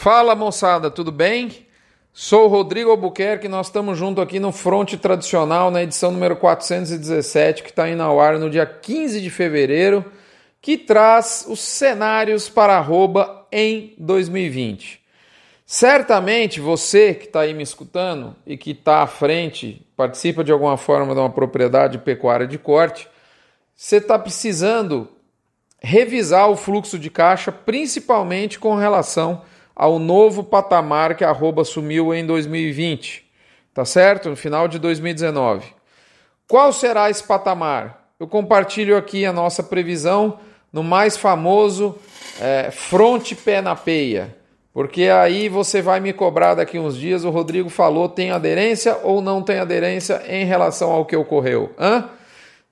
Fala moçada, tudo bem? Sou Rodrigo Albuquerque, nós estamos junto aqui no Fronte Tradicional, na edição número 417, que está indo ao ar no dia 15 de fevereiro, que traz os cenários para arroba em 2020. Certamente você que está aí me escutando e que está à frente, participa de alguma forma de uma propriedade pecuária de corte, você está precisando revisar o fluxo de caixa, principalmente com relação ao novo patamar que a arroba sumiu em 2020, tá certo? No final de 2019. Qual será esse patamar? Eu compartilho aqui a nossa previsão no mais famoso é, fronte pé na peia, porque aí você vai me cobrar daqui uns dias. O Rodrigo falou: tem aderência ou não tem aderência em relação ao que ocorreu? Hã?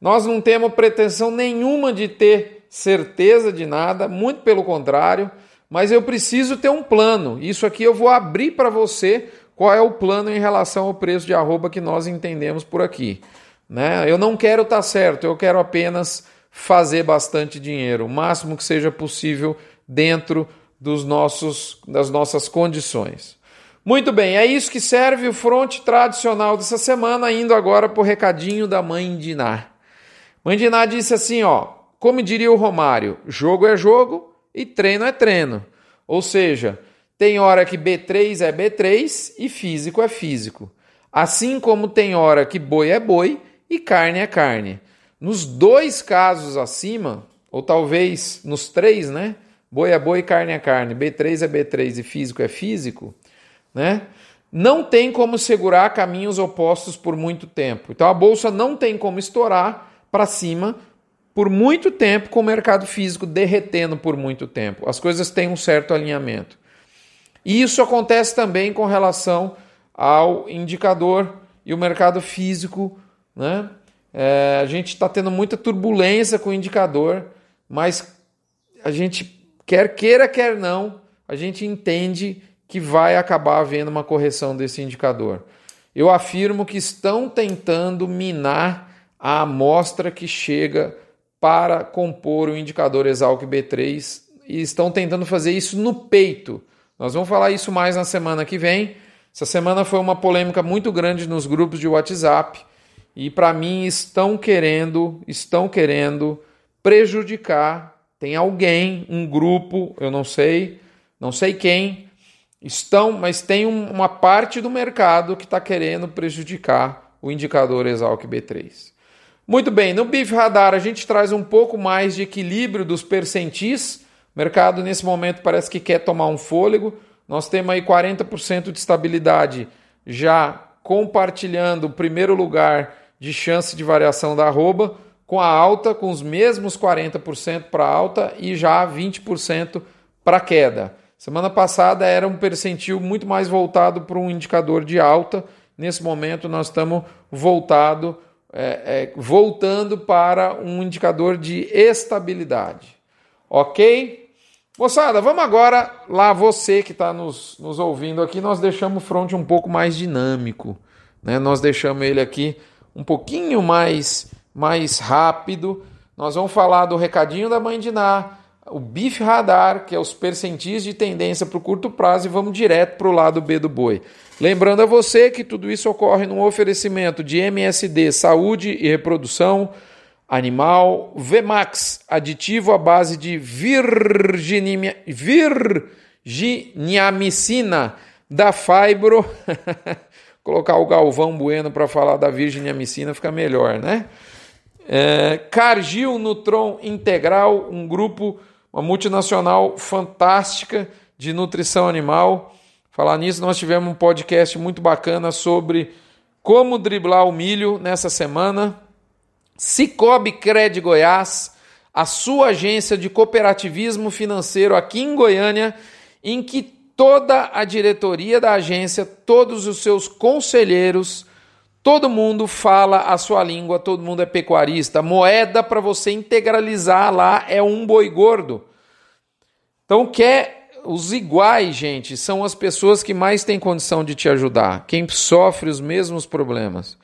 Nós não temos pretensão nenhuma de ter certeza de nada, muito pelo contrário mas eu preciso ter um plano. Isso aqui eu vou abrir para você qual é o plano em relação ao preço de arroba que nós entendemos por aqui. Né? Eu não quero estar tá certo, eu quero apenas fazer bastante dinheiro, o máximo que seja possível dentro dos nossos, das nossas condições. Muito bem, é isso que serve o fronte tradicional dessa semana, indo agora para o recadinho da mãe Diná. Mãe Diná disse assim, ó, como diria o Romário, jogo é jogo, e treino é treino. Ou seja, tem hora que B3 é B3 e físico é físico. Assim como tem hora que boi é boi e carne é carne. Nos dois casos acima, ou talvez nos três, né? Boi é boi, carne é carne, B3 é B3 e físico é físico, né? Não tem como segurar caminhos opostos por muito tempo. Então a bolsa não tem como estourar para cima por muito tempo com o mercado físico derretendo por muito tempo. As coisas têm um certo alinhamento. E isso acontece também com relação ao indicador e o mercado físico. Né? É, a gente está tendo muita turbulência com o indicador, mas a gente quer queira, quer não, a gente entende que vai acabar havendo uma correção desse indicador. Eu afirmo que estão tentando minar a amostra que chega para compor o indicador Exalc B3 e estão tentando fazer isso no peito. Nós vamos falar isso mais na semana que vem. Essa semana foi uma polêmica muito grande nos grupos de WhatsApp e para mim estão querendo, estão querendo prejudicar. Tem alguém, um grupo, eu não sei, não sei quem, estão, mas tem uma parte do mercado que está querendo prejudicar o indicador Exalc B3. Muito bem, no BIF Radar a gente traz um pouco mais de equilíbrio dos percentis. O mercado nesse momento parece que quer tomar um fôlego. Nós temos aí 40% de estabilidade já compartilhando o primeiro lugar de chance de variação da arroba, com a alta, com os mesmos 40% para alta e já 20% para queda. Semana passada era um percentil muito mais voltado para um indicador de alta. Nesse momento nós estamos voltado é, é, voltando para um indicador de estabilidade. Ok? Moçada, vamos agora lá, você que está nos, nos ouvindo aqui, nós deixamos o front um pouco mais dinâmico. Né? Nós deixamos ele aqui um pouquinho mais, mais rápido. Nós vamos falar do recadinho da mãe de Ná, o BIF Radar, que é os percentis de tendência para o curto prazo, e vamos direto para o lado B do boi. Lembrando a você que tudo isso ocorre num oferecimento de MSD Saúde e Reprodução Animal, VMAX, aditivo à base de virginiamicina da Fibro. Colocar o Galvão Bueno para falar da virginiamicina fica melhor, né? É, Nutron Integral, um grupo, uma multinacional fantástica de nutrição animal Falar nisso, nós tivemos um podcast muito bacana sobre como driblar o milho nessa semana. Cicobi Cred Goiás, a sua agência de cooperativismo financeiro aqui em Goiânia, em que toda a diretoria da agência, todos os seus conselheiros, todo mundo fala a sua língua, todo mundo é pecuarista. Moeda para você integralizar lá é um boi gordo. Então, quer os iguais, gente, são as pessoas que mais têm condição de te ajudar, quem sofre os mesmos problemas.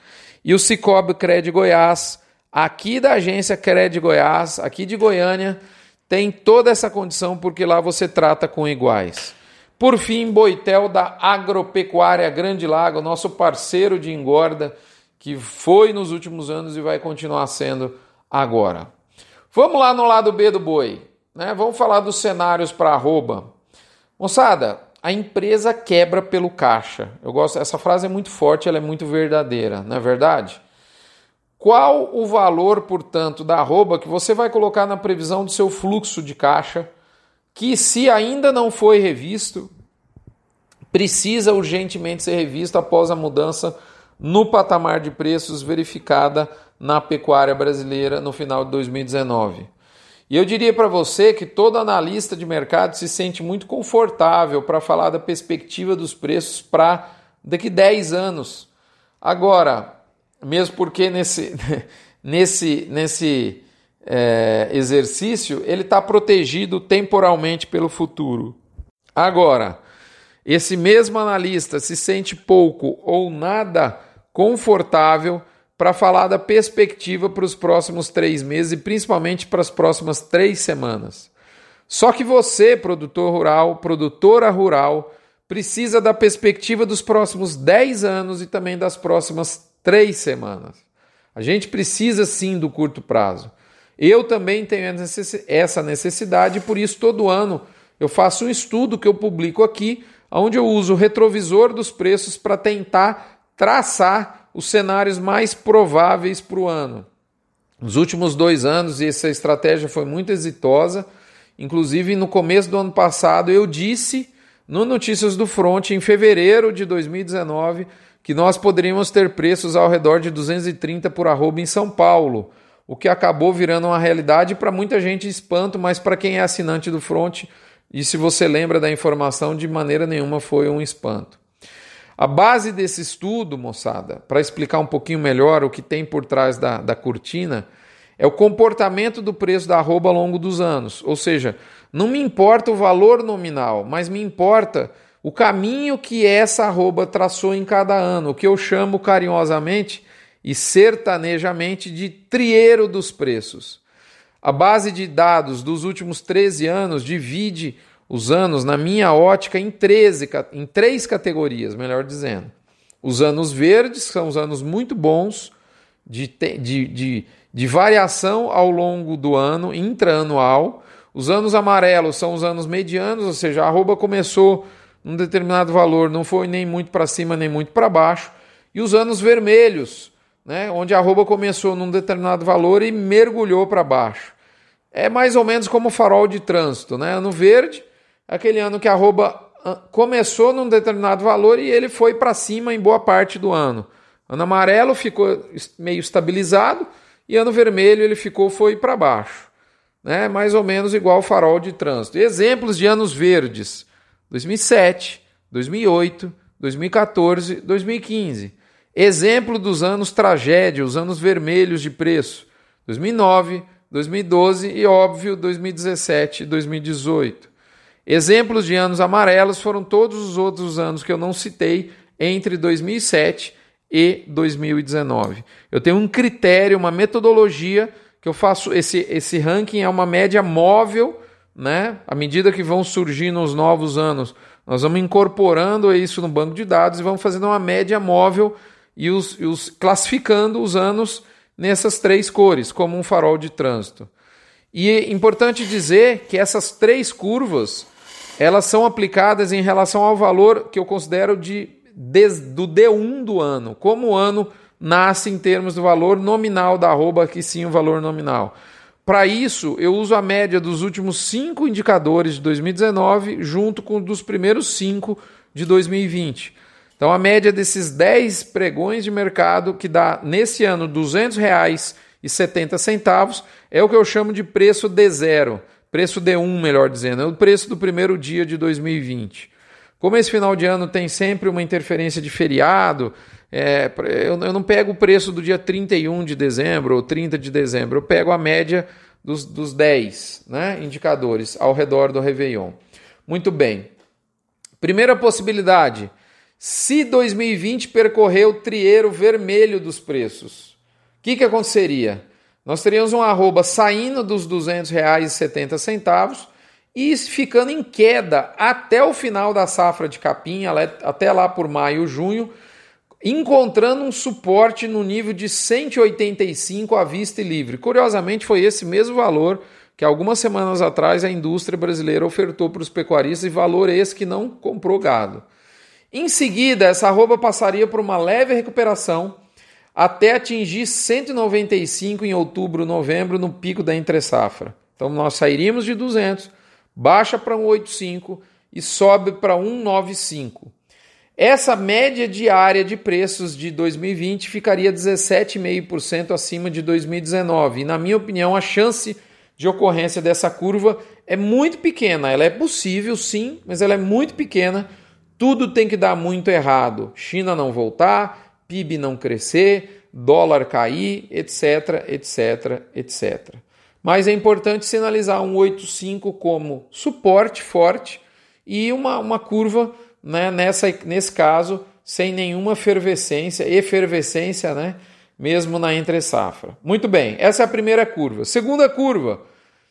E o Cicobi Cred Goiás, aqui da agência Cred Goiás, aqui de Goiânia, tem toda essa condição porque lá você trata com iguais. Por fim, Boitel da Agropecuária Grande Lago, nosso parceiro de engorda, que foi nos últimos anos e vai continuar sendo agora. Vamos lá no lado B do boi, né? Vamos falar dos cenários para arroba. Moçada, a empresa quebra pelo caixa. Eu gosto, essa frase é muito forte, ela é muito verdadeira, não é verdade? Qual o valor, portanto, da arroba que você vai colocar na previsão do seu fluxo de caixa? Que, se ainda não foi revisto, precisa urgentemente ser revisto após a mudança no patamar de preços verificada na pecuária brasileira no final de 2019. E eu diria para você que todo analista de mercado se sente muito confortável para falar da perspectiva dos preços para daqui 10 anos. Agora, mesmo porque nesse, nesse, nesse é, exercício, ele está protegido temporalmente pelo futuro. Agora, esse mesmo analista se sente pouco ou nada confortável para falar da perspectiva para os próximos três meses e principalmente para as próximas três semanas. Só que você, produtor rural, produtora rural, precisa da perspectiva dos próximos dez anos e também das próximas três semanas. A gente precisa sim do curto prazo. Eu também tenho essa necessidade, por isso todo ano eu faço um estudo que eu publico aqui, onde eu uso o retrovisor dos preços para tentar traçar os cenários mais prováveis para o ano. Nos últimos dois anos, essa estratégia foi muito exitosa. Inclusive, no começo do ano passado, eu disse no Notícias do Front, em fevereiro de 2019, que nós poderíamos ter preços ao redor de 230 por arroba em São Paulo o que acabou virando uma realidade para muita gente espanto, mas para quem é assinante do Front, e se você lembra da informação, de maneira nenhuma foi um espanto. A base desse estudo, moçada, para explicar um pouquinho melhor o que tem por trás da, da cortina, é o comportamento do preço da arroba ao longo dos anos. Ou seja, não me importa o valor nominal, mas me importa o caminho que essa arroba traçou em cada ano, o que eu chamo carinhosamente e sertanejamente de trieiro dos preços. A base de dados dos últimos 13 anos divide os anos, na minha ótica, em, 13, em três categorias, melhor dizendo. Os anos verdes são os anos muito bons de, de, de, de variação ao longo do ano, intraanual. Os anos amarelos são os anos medianos, ou seja, a arroba começou num determinado valor, não foi nem muito para cima nem muito para baixo. E os anos vermelhos né, onde a arroba começou num determinado valor e mergulhou para baixo. É mais ou menos como o farol de trânsito. Né? Ano verde, aquele ano que a arroba ah, começou num determinado valor e ele foi para cima em boa parte do ano. Ano amarelo ficou meio estabilizado e ano vermelho ele ficou foi para baixo. Né? Mais ou menos igual o farol de trânsito. Exemplos de anos verdes: 2007, 2008, 2014, 2015. Exemplo dos anos tragédia, os anos vermelhos de preço: 2009, 2012 e, óbvio, 2017 e 2018. Exemplos de anos amarelos foram todos os outros anos que eu não citei entre 2007 e 2019. Eu tenho um critério, uma metodologia que eu faço. Esse, esse ranking é uma média móvel, né? À medida que vão surgindo os novos anos, nós vamos incorporando isso no banco de dados e vamos fazendo uma média móvel e os, e os classificando os anos nessas três cores, como um farol de trânsito. E é importante dizer que essas três curvas elas são aplicadas em relação ao valor que eu considero de, de do D1 do ano, como o ano nasce em termos do valor nominal da arroba, aqui sim o valor nominal. Para isso, eu uso a média dos últimos cinco indicadores de 2019 junto com dos primeiros cinco de 2020. Então a média desses 10 pregões de mercado que dá nesse ano R$ 200,70 é o que eu chamo de preço D0, preço D1, melhor dizendo, é o preço do primeiro dia de 2020. Como esse final de ano tem sempre uma interferência de feriado, é, eu, eu, não pego o preço do dia 31 de dezembro ou 30 de dezembro, eu pego a média dos, dos 10 né, indicadores ao redor do Réveillon. Muito bem. Primeira possibilidade se 2020 percorreu o trieiro vermelho dos preços, o que, que aconteceria? Nós teríamos um arroba saindo dos R$ 200,70 e ficando em queda até o final da safra de capim, até lá por maio, junho, encontrando um suporte no nível de 185 à vista e livre. Curiosamente, foi esse mesmo valor que algumas semanas atrás a indústria brasileira ofertou para os pecuaristas e valor esse que não comprou gado. Em seguida, essa arroba passaria por uma leve recuperação até atingir 195 em outubro, novembro, no pico da entre-safra. Então nós sairíamos de 200, baixa para 185 e sobe para 195. Essa média diária de preços de 2020 ficaria 17,5% acima de 2019. E, na minha opinião, a chance de ocorrência dessa curva é muito pequena. Ela é possível, sim, mas ela é muito pequena. Tudo tem que dar muito errado. China não voltar, PIB não crescer, dólar cair, etc, etc, etc. Mas é importante sinalizar um 85 como suporte forte e uma, uma curva né, nessa, nesse caso, sem nenhuma efervescência, efervescência, né, mesmo na entre-safra. Muito bem, essa é a primeira curva. Segunda curva,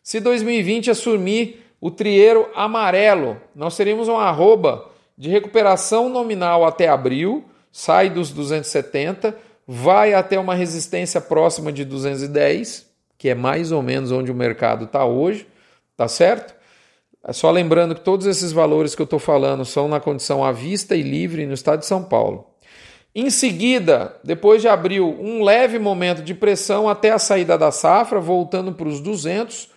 se 2020 assumir o trieiro amarelo, nós teríamos uma arroba de recuperação nominal até abril, sai dos 270, vai até uma resistência próxima de 210, que é mais ou menos onde o mercado está hoje, tá certo? É só lembrando que todos esses valores que eu estou falando são na condição à vista e livre no estado de São Paulo. Em seguida, depois de abril, um leve momento de pressão até a saída da safra, voltando para os 200,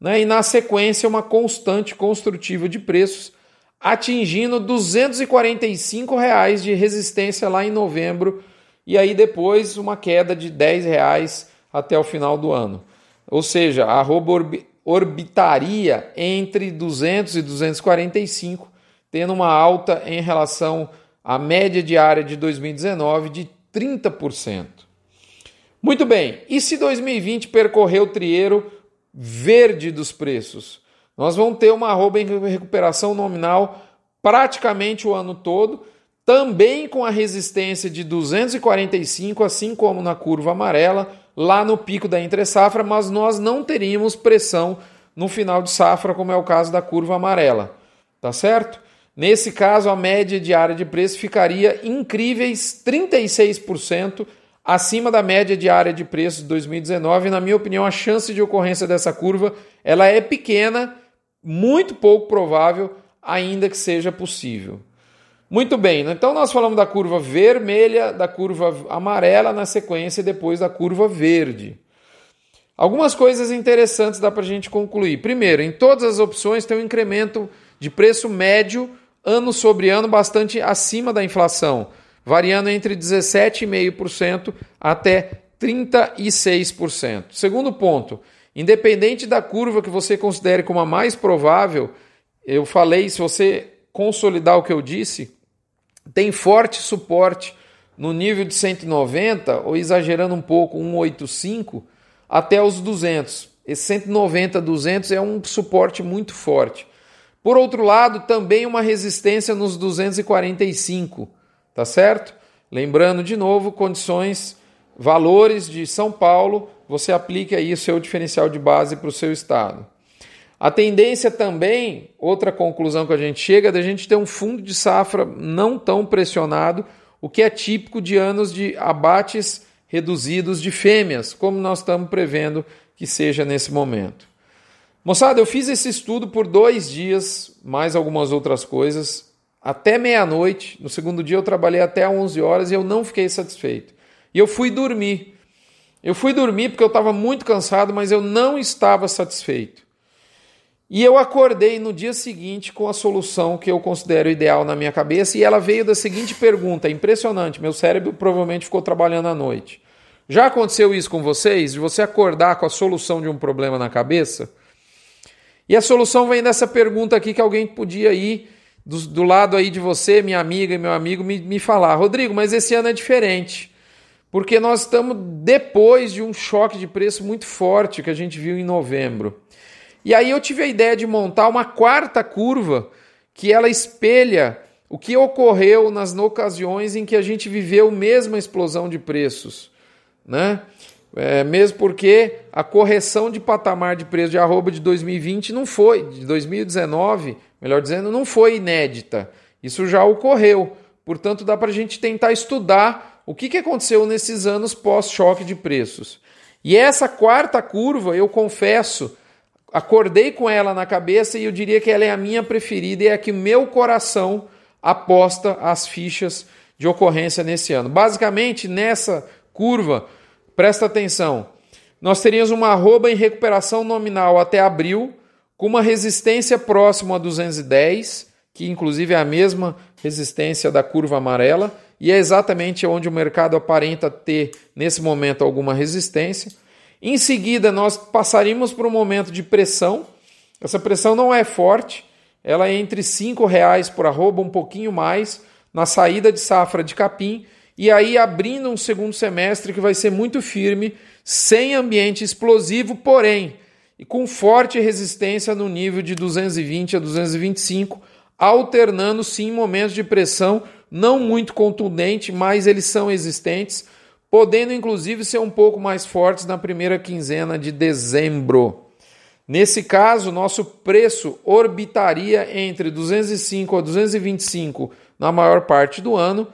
né? e na sequência, uma constante construtiva de preços, atingindo 245 reais de resistência lá em novembro, e aí depois uma queda de 10 reais até o final do ano. Ou seja, a orbitaria entre 200 e 245, tendo uma alta em relação à média diária de 2019 de 30%. Muito bem, e se 2020 percorreu o trieiro verde dos preços? Nós vamos ter uma arroba em recuperação nominal praticamente o ano todo, também com a resistência de 245, assim como na curva amarela, lá no pico da entre-safra, mas nós não teríamos pressão no final de safra, como é o caso da curva amarela. Tá certo? Nesse caso, a média diária de preço ficaria incríveis 36% acima da média diária de preço de 2019. Na minha opinião, a chance de ocorrência dessa curva ela é pequena, muito pouco provável, ainda que seja possível. Muito bem, né? então nós falamos da curva vermelha, da curva amarela na sequência e depois da curva verde. Algumas coisas interessantes dá para a gente concluir. Primeiro, em todas as opções tem um incremento de preço médio ano sobre ano bastante acima da inflação, variando entre 17,5% até 36%. Segundo ponto, independente da curva que você considere como a mais provável, eu falei, se você consolidar o que eu disse, tem forte suporte no nível de 190, ou exagerando um pouco, 185, até os 200. Esse 190, 200 é um suporte muito forte. Por outro lado, também uma resistência nos 245, tá certo? Lembrando de novo, condições, valores de São Paulo, você aplica aí o seu diferencial de base para o seu estado. A tendência também, outra conclusão que a gente chega, é da gente ter um fundo de safra não tão pressionado, o que é típico de anos de abates reduzidos de fêmeas, como nós estamos prevendo que seja nesse momento. Moçada, eu fiz esse estudo por dois dias, mais algumas outras coisas, até meia-noite. No segundo dia eu trabalhei até 11 horas e eu não fiquei satisfeito. E eu fui dormir. Eu fui dormir porque eu estava muito cansado, mas eu não estava satisfeito. E eu acordei no dia seguinte com a solução que eu considero ideal na minha cabeça e ela veio da seguinte pergunta, impressionante, meu cérebro provavelmente ficou trabalhando à noite. Já aconteceu isso com vocês? De você acordar com a solução de um problema na cabeça? E a solução vem dessa pergunta aqui que alguém podia ir do, do lado aí de você, minha amiga e meu amigo, me, me falar. Rodrigo, mas esse ano é diferente. Porque nós estamos depois de um choque de preço muito forte que a gente viu em novembro. E aí eu tive a ideia de montar uma quarta curva que ela espelha o que ocorreu nas ocasiões em que a gente viveu mesma explosão de preços, né? É, mesmo porque a correção de patamar de preço de arroba de 2020 não foi, de 2019, melhor dizendo, não foi inédita. Isso já ocorreu. Portanto, dá para a gente tentar estudar o que, que aconteceu nesses anos pós-choque de preços. E essa quarta curva, eu confesso, acordei com ela na cabeça e eu diria que ela é a minha preferida e é a que meu coração aposta as fichas de ocorrência nesse ano. Basicamente, nessa curva, presta atenção, nós teríamos uma arroba em recuperação nominal até abril, com uma resistência próxima a 210, que inclusive é a mesma resistência da curva amarela, e é exatamente onde o mercado aparenta ter nesse momento alguma resistência. Em seguida, nós passaríamos por um momento de pressão. Essa pressão não é forte, ela é entre R$ reais por arroba, um pouquinho mais, na saída de safra de capim, e aí abrindo um segundo semestre que vai ser muito firme, sem ambiente explosivo, porém, e com forte resistência no nível de 220 a 225, alternando sim momentos de pressão não muito contundente, mas eles são existentes, podendo inclusive ser um pouco mais fortes na primeira quinzena de dezembro. Nesse caso, nosso preço orbitaria entre 205 a 225 na maior parte do ano,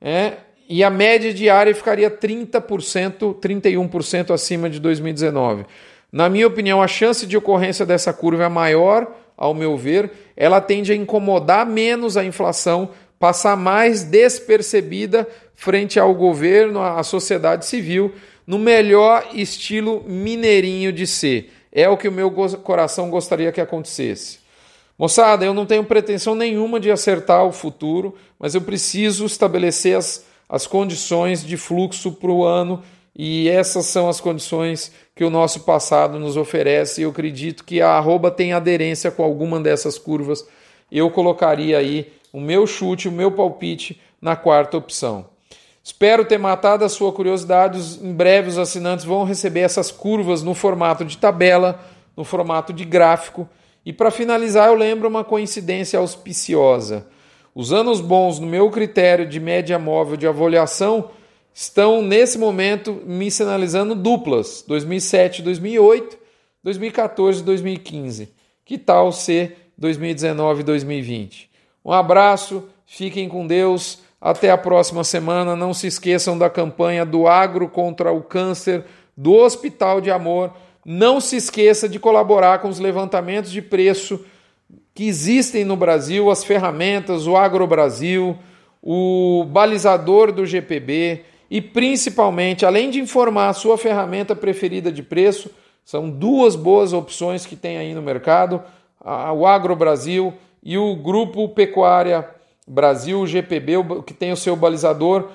é, e a média diária ficaria 30%, 31% acima de 2019. Na minha opinião, a chance de ocorrência dessa curva é maior, ao meu ver, ela tende a incomodar menos a inflação, passar mais despercebida frente ao governo, à sociedade civil, no melhor estilo mineirinho de ser. É o que o meu coração gostaria que acontecesse. Moçada, eu não tenho pretensão nenhuma de acertar o futuro, mas eu preciso estabelecer as, as condições de fluxo para o ano e essas são as condições que o nosso passado nos oferece. Eu acredito que a arroba tem aderência com alguma dessas curvas. Eu colocaria aí o meu chute, o meu palpite na quarta opção. Espero ter matado a sua curiosidade. Em breve, os assinantes vão receber essas curvas no formato de tabela, no formato de gráfico. E para finalizar, eu lembro uma coincidência auspiciosa. Os anos bons, no meu critério de média móvel de avaliação, estão nesse momento me sinalizando duplas: 2007 2008, 2014 2015. Que tal ser 2019 2020? Um abraço, fiquem com Deus. Até a próxima semana. Não se esqueçam da campanha do Agro contra o Câncer, do Hospital de Amor. Não se esqueça de colaborar com os levantamentos de preço que existem no Brasil, as ferramentas, o Agro Brasil, o balizador do GPB e principalmente, além de informar a sua ferramenta preferida de preço, são duas boas opções que tem aí no mercado, o Agro Brasil e o Grupo Pecuária Brasil, GPB, que tem o seu balizador,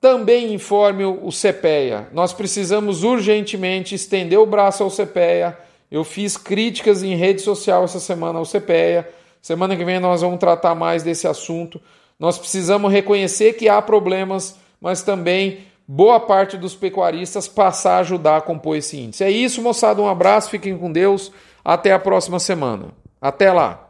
também informe o CPEA. Nós precisamos urgentemente estender o braço ao CPEA. Eu fiz críticas em rede social essa semana ao CPEA. Semana que vem nós vamos tratar mais desse assunto. Nós precisamos reconhecer que há problemas, mas também boa parte dos pecuaristas passar a ajudar a compor esse índice. É isso, moçada. Um abraço, fiquem com Deus. Até a próxima semana. Até lá.